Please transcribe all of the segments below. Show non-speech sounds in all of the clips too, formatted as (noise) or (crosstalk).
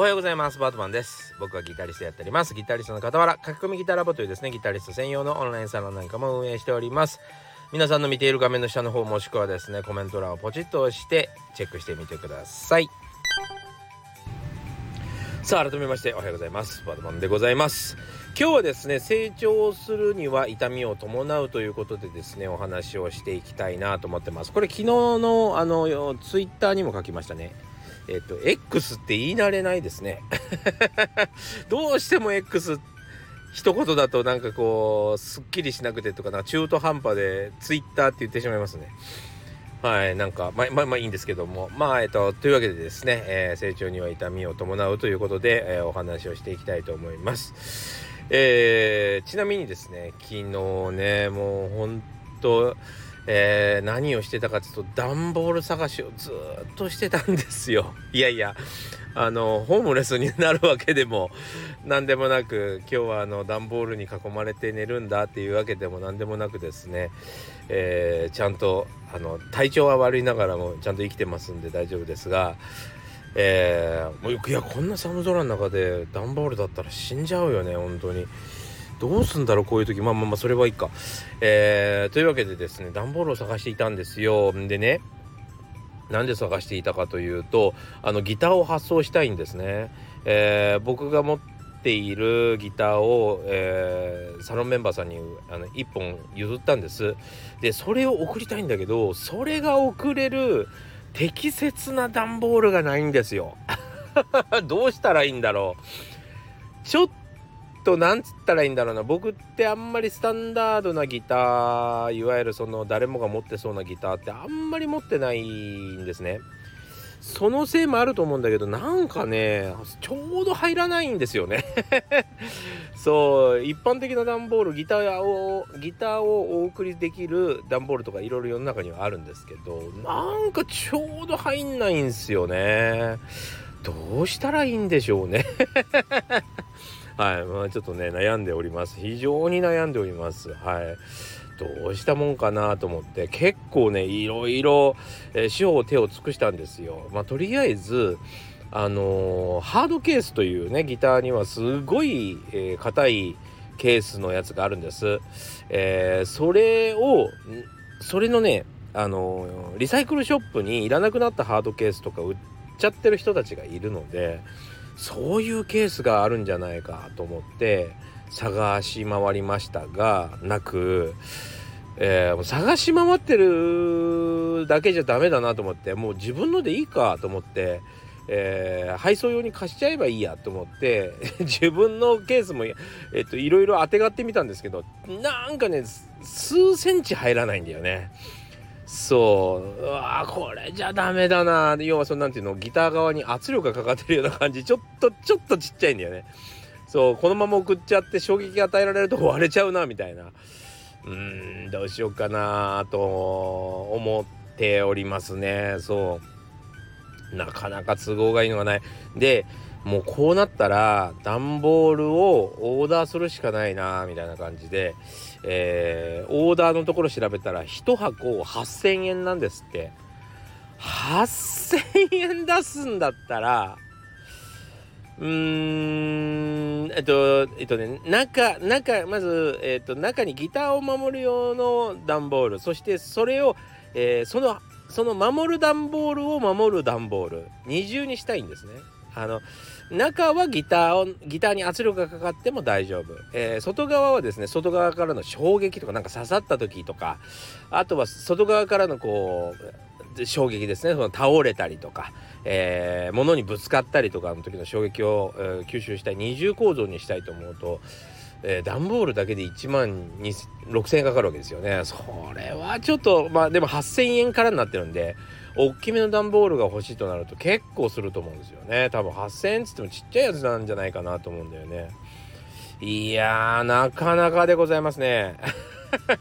おはようございます。バートマンです。僕はギタリストやっております。ギタリストの傍ら書き込みギターラボというですねギタリスト専用のオンラインサロンなんかも運営しております。皆さんの見ている画面の下の方もしくはですねコメント欄をポチッと押してチェックしてみてください。さあ改めましておはようございます。バートマンでございます。今日はですね成長するには痛みを伴うということでですねお話をしていきたいなと思ってます。これ昨日のあのツイッターにも書きましたね。えっと X って言い慣れないですね。(laughs) どうしても X 一言だとなんかこうすっきりしなくてとかな中途半端で Twitter って言ってしまいますね。はいなんかまあまあまあいいんですけども。まあえっとというわけでですね、えー、成長には痛みを伴うということで、えー、お話をしていきたいと思います。えー、ちなみにですね昨日ねもうほんとえー、何をしてたかっていうと段ボール探しをずっとしてたんですよ。(laughs) いやいやあのホームレスになるわけでも何でもなく今日はあの段ボールに囲まれて寝るんだっていうわけでも何でもなくですね、えー、ちゃんとあの体調は悪いながらもちゃんと生きてますんで大丈夫ですが。えー、もういやこんな寒空の中で段ボールだったら死んじゃうよね本当にどうすんだろうこういう時まあまあまあそれはいいか。えー、というわけでですね段ボールを探していたんですよ。でねなんで探していたかというとあのギターを発送したいんですね。えー、僕が持っているギターを、えー、サロンメンバーさんにあの1本譲ったんです。でそれを送りたいんだけどそれが送れる適切な段ボールがないんですよ。(laughs) どうしたらいいんだろう。ちょっとなんつったらいいんだろうな。僕ってあんまりスタンダードなギターいわゆるその誰もが持ってそうなギターってあんまり持ってないんですね。そのせいもあると思うんだけどなんかねちょうど入らないんですよね。(laughs) そう一般的な段ボールギターをギターをお送りできる段ボールとかいろいろ世の中にはあるんですけどなんかちょうど入んないんですよね。どうしたらいいんでしょうね。はい、まあ、ちょっとね悩んでおります。非常に悩んでおります。はい。どうしたもんかなと思って。結構ねいろいろ、えー、手法手を尽くしたんですよ。まあとりあえずあのー、ハードケースというねギターにはすごい硬、えー、いケースのやつがあるんです、えー、それをそれのねあの、リサイクルショップにいらなくなったハードケースとか売っちゃってる人たちがいるのでそういうケースがあるんじゃないかと思って探し回りましたがなく、えー、探し回ってるだけじゃダメだなと思ってもう自分のでいいかと思って。えー、配送用に貸しちゃえばいいやと思って (laughs) 自分のケースも、えっと、いろいろあてがってみたんですけどなんかね数センチ入らないんだよね。そう。うわこれじゃダメだな。要はそのなんていうのギター側に圧力がかかってるような感じ。ちょっとちょっとちっちゃいんだよね。そうこのまま送っちゃって衝撃が与えられると割れちゃうなみたいな。うーんどうしようかなと思っておりますね。そう。なかなか都合がいいのがない。でもうこうなったら段ボールをオーダーするしかないなみたいな感じで、えー、オーダーのところ調べたら1箱8,000円なんですって8,000円出すんだったらうーんえっとえっとね中中まず、えっと、中にギターを守る用の段ボールそしてそれを、えー、そのその守る段ボールを守る段ボール二重にしたいんですね。あの中はギターをギターに圧力がかかっても大丈夫、えー、外側はですね外側からの衝撃とかなんか刺さった時とかあとは外側からのこう衝撃ですね。その倒れたりとか、えー、物にぶつかったりとかの時の衝撃を、えー、吸収したい二重構造にしたいと思うと、えー、段ボールだけで1万6,000円かかるわけですよね。それはちょっとまあでも8,000円からになってるんで大きめの段ボールが欲しいとなると結構すると思うんですよね。多分8000円っつってもちっちゃいやつなんじゃないかなと思うんだよね。いやなかなかでございますね。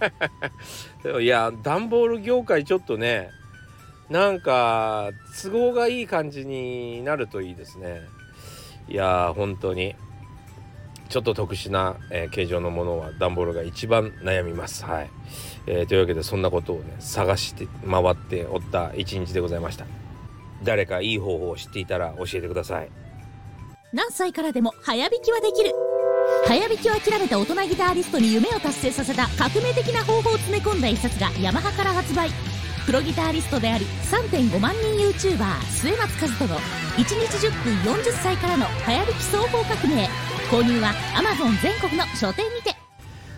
(laughs) いや段ボール業界ちょっとねなんか都合がいい感じになるといいですね。いやー本当に。ちょっと特殊な、えー、形状のものは段ボールが一番悩みます。はい。えー、というわけでそんなことをね探して回っておった一日でございました。誰かいい方法を知っていたら教えてください。何歳からでも早弾きはできる。早弾きを諦めた大人ギターリストに夢を達成させた革命的な方法を詰め込んだ一冊がヤマハから発売。プロギタリストであり3.5万人 YouTuber 末松和人の1日10分40歳からの早弾き双方革命。購入は Amazon 全国の書店にて。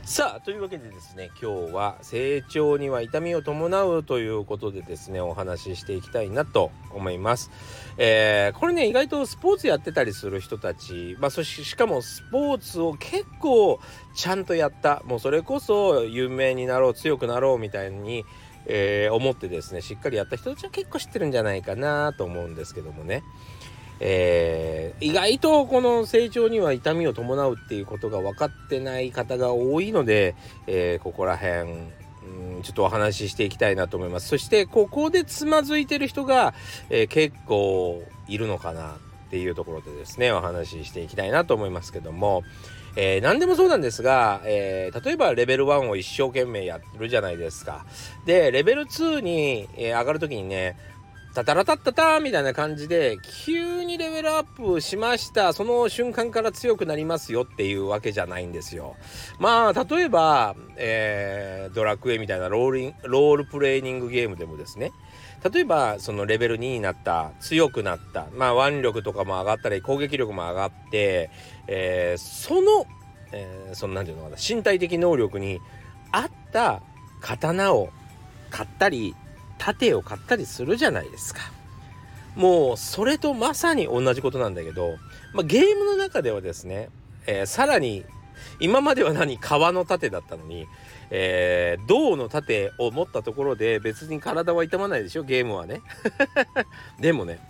さあというわけでですね今日は成長には痛みを伴うということでですねお話ししていきたいなと思います。えー、これね意外とスポーツやってたりする人たち、まあ、そししかもスポーツを結構ちゃんとやった。もうそれこそ有名になろう強くなろうみたいにえー、思ってですねしっかりやった人たちは結構知ってるんじゃないかなと思うんですけどもね、えー、意外とこの成長には痛みを伴うっていうことが分かってない方が多いので、えー、ここら辺うんちょっとお話ししていきたいなと思いますそしてここでつまずいてる人が、え結構いるのかなっていうところでですねお話ししていきたいなと思いますけども、えー、何でもそうなんですが、えー、例えばレベル1を一生懸命やるじゃないですか。で、レベル2に、え、上がるときにね、タタラタッタタみたいな感じで、急にレベルアップしました。その瞬間から強くなりますよっていうわけじゃないんですよ。まあ、例えば、えー、ドラクエみたいなローリンロールプレイニングゲームでもですね、例えばそのレベル2になった強くなったまあ腕力とかも上がったり攻撃力も上がって、えー、その、えー、その何て言うのかな身体的能力に合った刀を買ったり盾を買ったりするじゃないですか。もうそれとまさに同じことなんだけど、まあ、ゲームの中ではですね、えー、さらに今までは何革の盾だったのに、えー、銅の盾を持ったところで別に体は痛まないでしょゲームはね。(laughs) でもね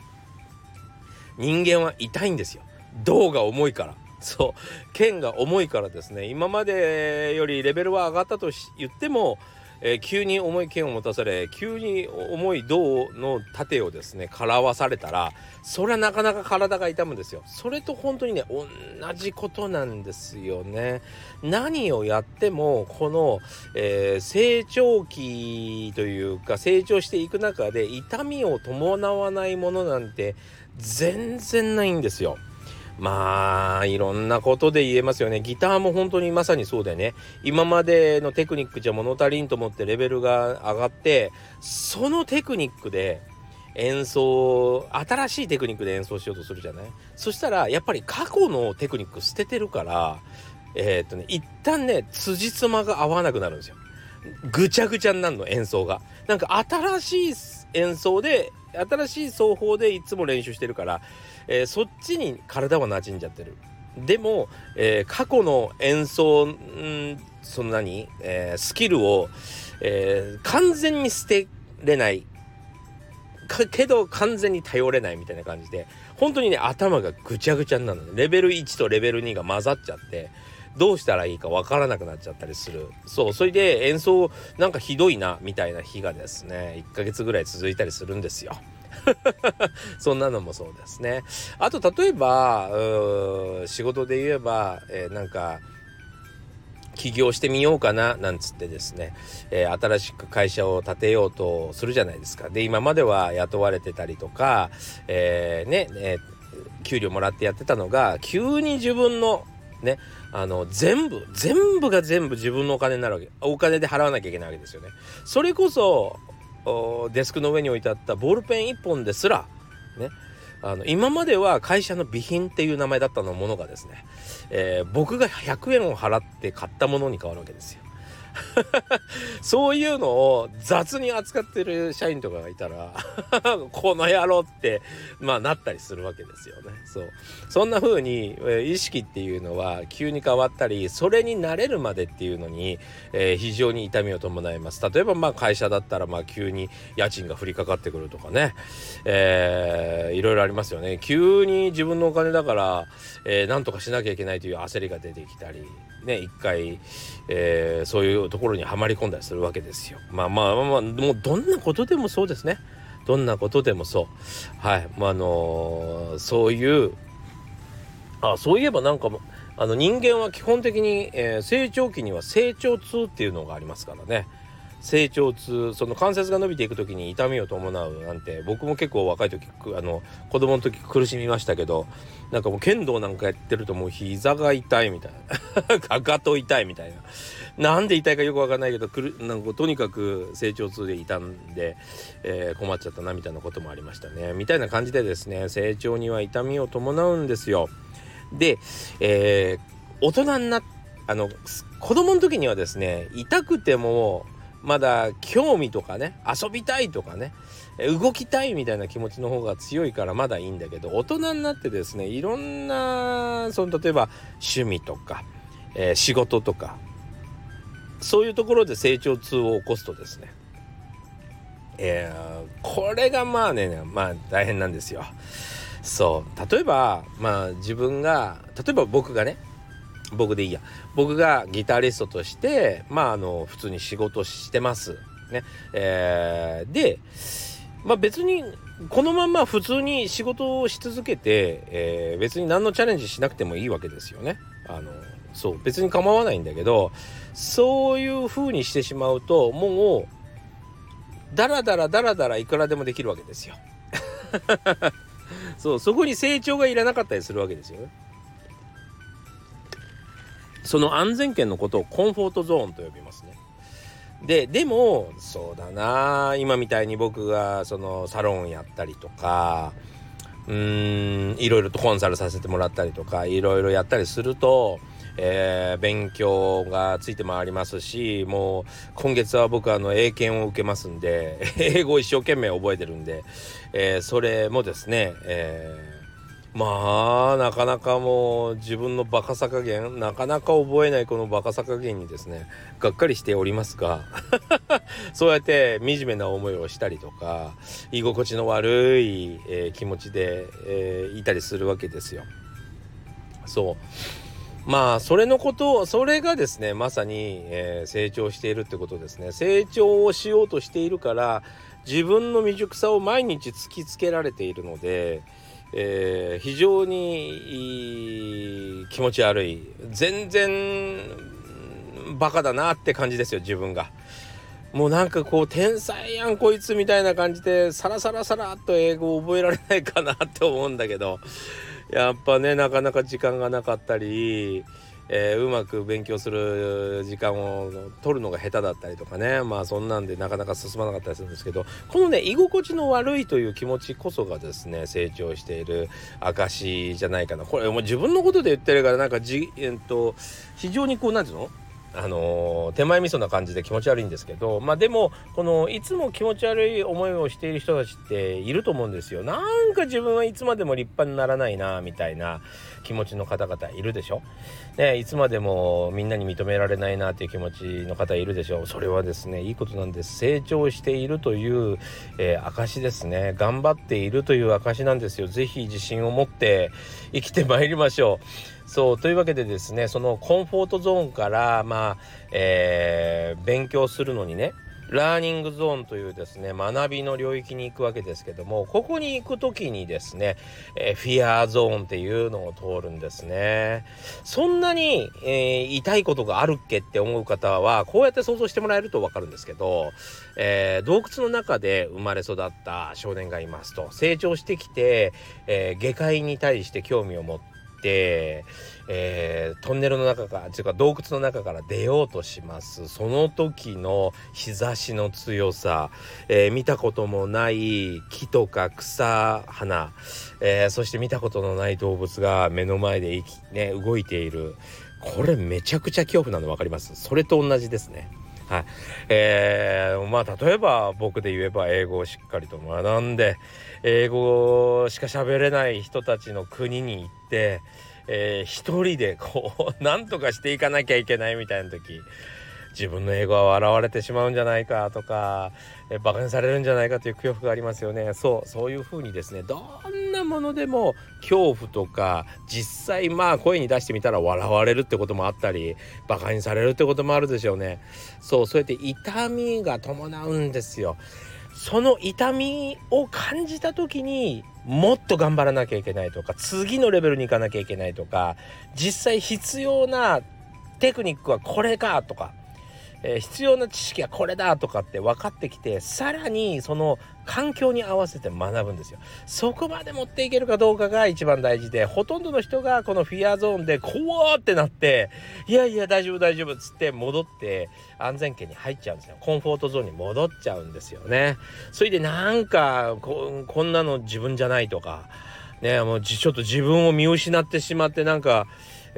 人間は痛いんですよ。銅が重いから。そう。剣が重いからですね今までよりレベルは上がったと言ってもえー、急に重い剣を持たされ急に重い銅の盾をですねからわされたらそれはなかなか体が痛むんですよ。それと本当にね同じことなんですよね。何をやってもこの、えー、成長期というか成長していく中で痛みを伴わないものなんて全然ないんですよ。まあいろんなことで言えますよね。ギターも本当にまさにそうだよね。今までのテクニックじゃ物足りんと思ってレベルが上がってそのテクニックで演奏新しいテクニックで演奏しようとするじゃない？そしたらやっぱり過去のテクニック捨ててるからえー、っとね一旦ね辻褄が合わなくなるんですよ。ぐちゃぐちゃになるの演奏が。なんか新しい演奏で新しい奏法でいつも練習してるからえー、そっちに体は馴染んじゃってる。でも、えー、過去の演奏んそんなに、えー、スキルを、えー、完全に捨てれない。けど完全に頼れないみたいな感じで本当にね頭がぐちゃぐちゃになるのレベル1とレベル2が混ざっちゃってどうしたらいいかわからなくなっちゃったりするそうそれで演奏なんかひどいなみたいな日がですね1ヶ月ぐらい続いたりするんですよ。(laughs) そんなのもそうですね。あと例えば仕事で言えば、えー、なんか起業してみようかななんつってですね、えー、新しく会社を建てようとするじゃないですか。で今までは雇われてたりとか、えー、ね、えー、給料もらってやってたのが急に自分のねあの全部全部が全部自分のお金になるわけお金で払わなきゃいけないわけですよね。それこそデスクの上に置いてあったボールペン1本ですらねあの今までは会社の備品っていう名前だったのものがですね、えー、僕が100円を払って買ったものに変わるわけですよ。(laughs) そういうのを雑に扱ってる社員とかがいたら (laughs) この野郎ってまあなったりするわけですよね。そうそんな風に、え、意識っていうのは急に変わったりそれに慣れるまでっていうのに、えー、非常に痛みを伴います。例えばまあ会社だったらまあ急に家賃が降りかかってくるとかね、えー、いろいろありますよね。急に自分のお金だから、えー、なんとかしなきゃいけないという焦りが出てきたりね一回、えー、そういうところにはまり込んだりするわけですよ。まあまあまあ、まあ、もうどんなことでもそうですね。どんなことでもそう。はい。まあ、のー、そういう、あ、そういえばなんかも、あの人間は基本的に、えー、成長期には成長痛っていうのがありますからね。成長痛その関節が伸びていく時に痛みを伴うなんて僕も結構若い時あの子供の時苦しみましたけどなんかもう剣道なんかやってるともう膝が痛いみたいな。(laughs) かかと痛いみたいな。なんで痛いかよくわかんないけどくるなんかとにかく成長痛で痛んで、えー、困っちゃったなみたいなこともありましたね。みたいな感じでですね成長には痛みを伴うんですよ。で、えー、大人になあの子供の時にはですね痛くてもまだ興味とかね遊びたいとかね動きたいみたいな気持ちの方が強いからまだいいんだけど大人になってですねいろんなその例えば趣味とか、えー、仕事とかそういうところで成長痛を起こすとですね、えー、これがまあねまあ大変なんですよ。そう例えばまあ自分が例えば僕がね僕でいいや。僕がギタリストとしてまああの普通に仕事してます。ね。えー、でまあ別にこのまま普通に仕事をし続けて、えー、別に何のチャレンジしなくてもいいわけですよね。あのそう。別に構わないんだけどそういう風にしてしまうともうダラダラダラダラいくらでもできるわけですよ。(laughs) そう。そこに成長がいらなかったりするわけですよね。その安全圏のことをコンフォートゾーンと呼びますね。ででもそうだな今みたいに僕がそのサロンやったりとかうーんいろいろとコンサルさせてもらったりとかいろいろやったりすると、えー、勉強がついて回りますしもう今月は僕あの英検を受けますんで英語を一生懸命覚えてるんで、えー、それもですね、えーまあなかなかもう自分のバカさ加減なかなか覚えないこのバカさ加減にですねがっかりしておりますが (laughs) そうやって惨めな思いをしたりとか居心地の悪い、えー、気持ちで、えー、いたりするわけですよ。そうまあそれのことそれがですねまさに、えー、成長しているってことですね成長をしようとしているから自分の未熟さを毎日突きつけられているのでえー、非常に気持ち悪い全然バカだなって感じですよ自分が。もうなんかこう天才やんこいつみたいな感じでサラサラサラっと英語を覚えられないかなって思うんだけどやっぱねなかなか時間がなかったりえー、うまく勉強する時間を取るのが下手だったりとかね。まあそんなんでなかなか進まなかったりするんですけど。このね居心地の悪いという気持ちこそがですね成長している証じゃないかな。これもう自分のことで言ってるからなんかじ、えっと、非常にこう何て言うの？あのー、手前味噌な感じで気持ち悪いんですけどまあでもこのいつも気持ち悪い思いをしている人たちっていると思うんですよ。なんか自分はいつまでも立派にならないなみたいな気持ちの方々いるでしょ、ね、いつまでもみんなに認められないなっていう気持ちの方いるでしょ？うそれはですねいいことなんです。成長しているという、えー、証ですね。頑張っているという証なんですよ。是非自信を持って生きてまいりましょう。そうというわけでですねそのコンフォートゾーンからまあ、えー、勉強するのにねラーニングゾーンというですね学びの領域に行くわけですけどもここに行く時にですね、えー、フィアーゾーンっていうのを通るんですね。そんなに、えー、痛いことがあるっけって思う方はこうやって想像してもらえると分かるんですけど、えー、洞窟の中で生まれ育った少年がいますと成長してきて、え下界に対して興味を持ってえー、トンネルの中からというか洞窟の中から出ようとします。その時の日差しの強さ、えー、見たこともない木とか草花、えー、そして見たことのない動物が目の前で生き、ね、動いている。これめちゃくちゃ恐怖なの分かります？それと同じですね。はい。えー、まあ例えば僕で言えば英語をしっかりと学んで英語しか喋れない人たちの国に行ってえー、一人でこう (laughs) 何とかしていかなきゃいけないみたいな時自分の英語は笑われてしまうんじゃないかとか、えー、バカにされるんじゃないかという恐怖がありますよね。そうそういう風にですねどんなものでも恐怖とか実際まあ声に出してみたら笑われるってこともあったりバカにされるってこともあるでしょうね。そうそうやって痛みが伴うんですよ。その痛みを感じた時にもっと頑張らなきゃいけないとか次のレベルに行かなきゃいけないとか実際必要なテクニックはこれかとか、えー、必要な知識はこれだとかって分かってきてさらにその環境に合わせて学ぶんですよ。そこまで持っていけるかどうかが一番大事でほとんどの人がこのフィアゾーンで怖ってなっていやいや大丈夫大丈夫っつって戻って安全圏に入っちゃうんですよ。コンフォートゾーンに戻っちゃうんですよね。それでなんかここんなの自分じゃないとかねもうちょっと自分を見失ってしまってなんか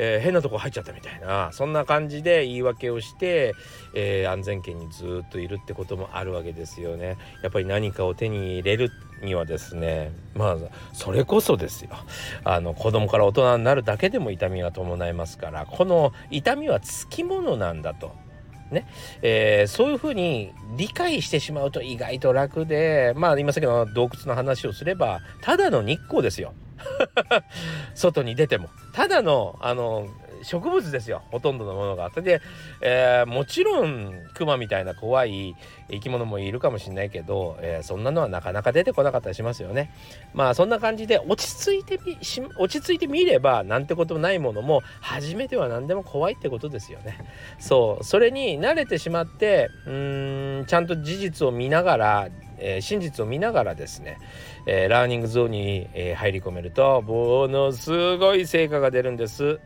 えー、変なとこ入っちゃったみたいなそんな感じで言い訳をして、えー、安全圏にずっといるってこともあるわけですよね。やっぱり何かを手に入れるにはですねまあそれこそですよあの子供から大人になるだけでも痛みが伴いますからこの痛みはつきものなんだと。ねえー、そういうふうに理解してしまうと意外と楽でまあ今先の洞窟の話をすればただの日光ですよ。(laughs) 外に出てもただのあの植物ですよほとんどのものが。で、えー、もちろんクマみたいな怖い生き物もいるかもしれないけど、えー、そんなのはなかなか出てこなかったりしますよね。まあそんな感じで落ち着いてみ落ち着いてみればなんてことないものも初めては何でも怖いってことですよね。そうそれに慣れてしまってうんちゃんと事実を見ながらえー、真実を見ながらですね、えー、ラーニングゾーンに、えー、入り込めるとものすごい成果が出るんです。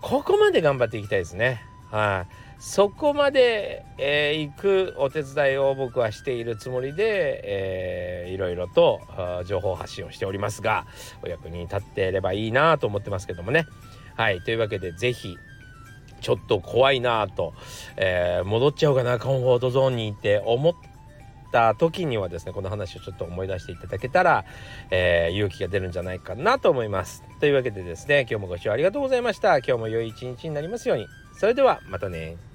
ここまで頑張っていきたいですね。はい、そこまで、えー、行くお手伝いを僕はしているつもりで、えー、いろいろと情報発信をしておりますがお役に立っていればいいなと思ってますけどもね。はい。というわけで是非ちょっと怖いなと、えー、戻っちゃおうかなコンフォートゾーンにって思ってた時にはですねこの話をちょっと思い出していただけたら、えー、勇気が出るんじゃないかなと思います。というわけでですね今日もご視聴ありがとうございました。今日も良い一日になりますように。それではまたね。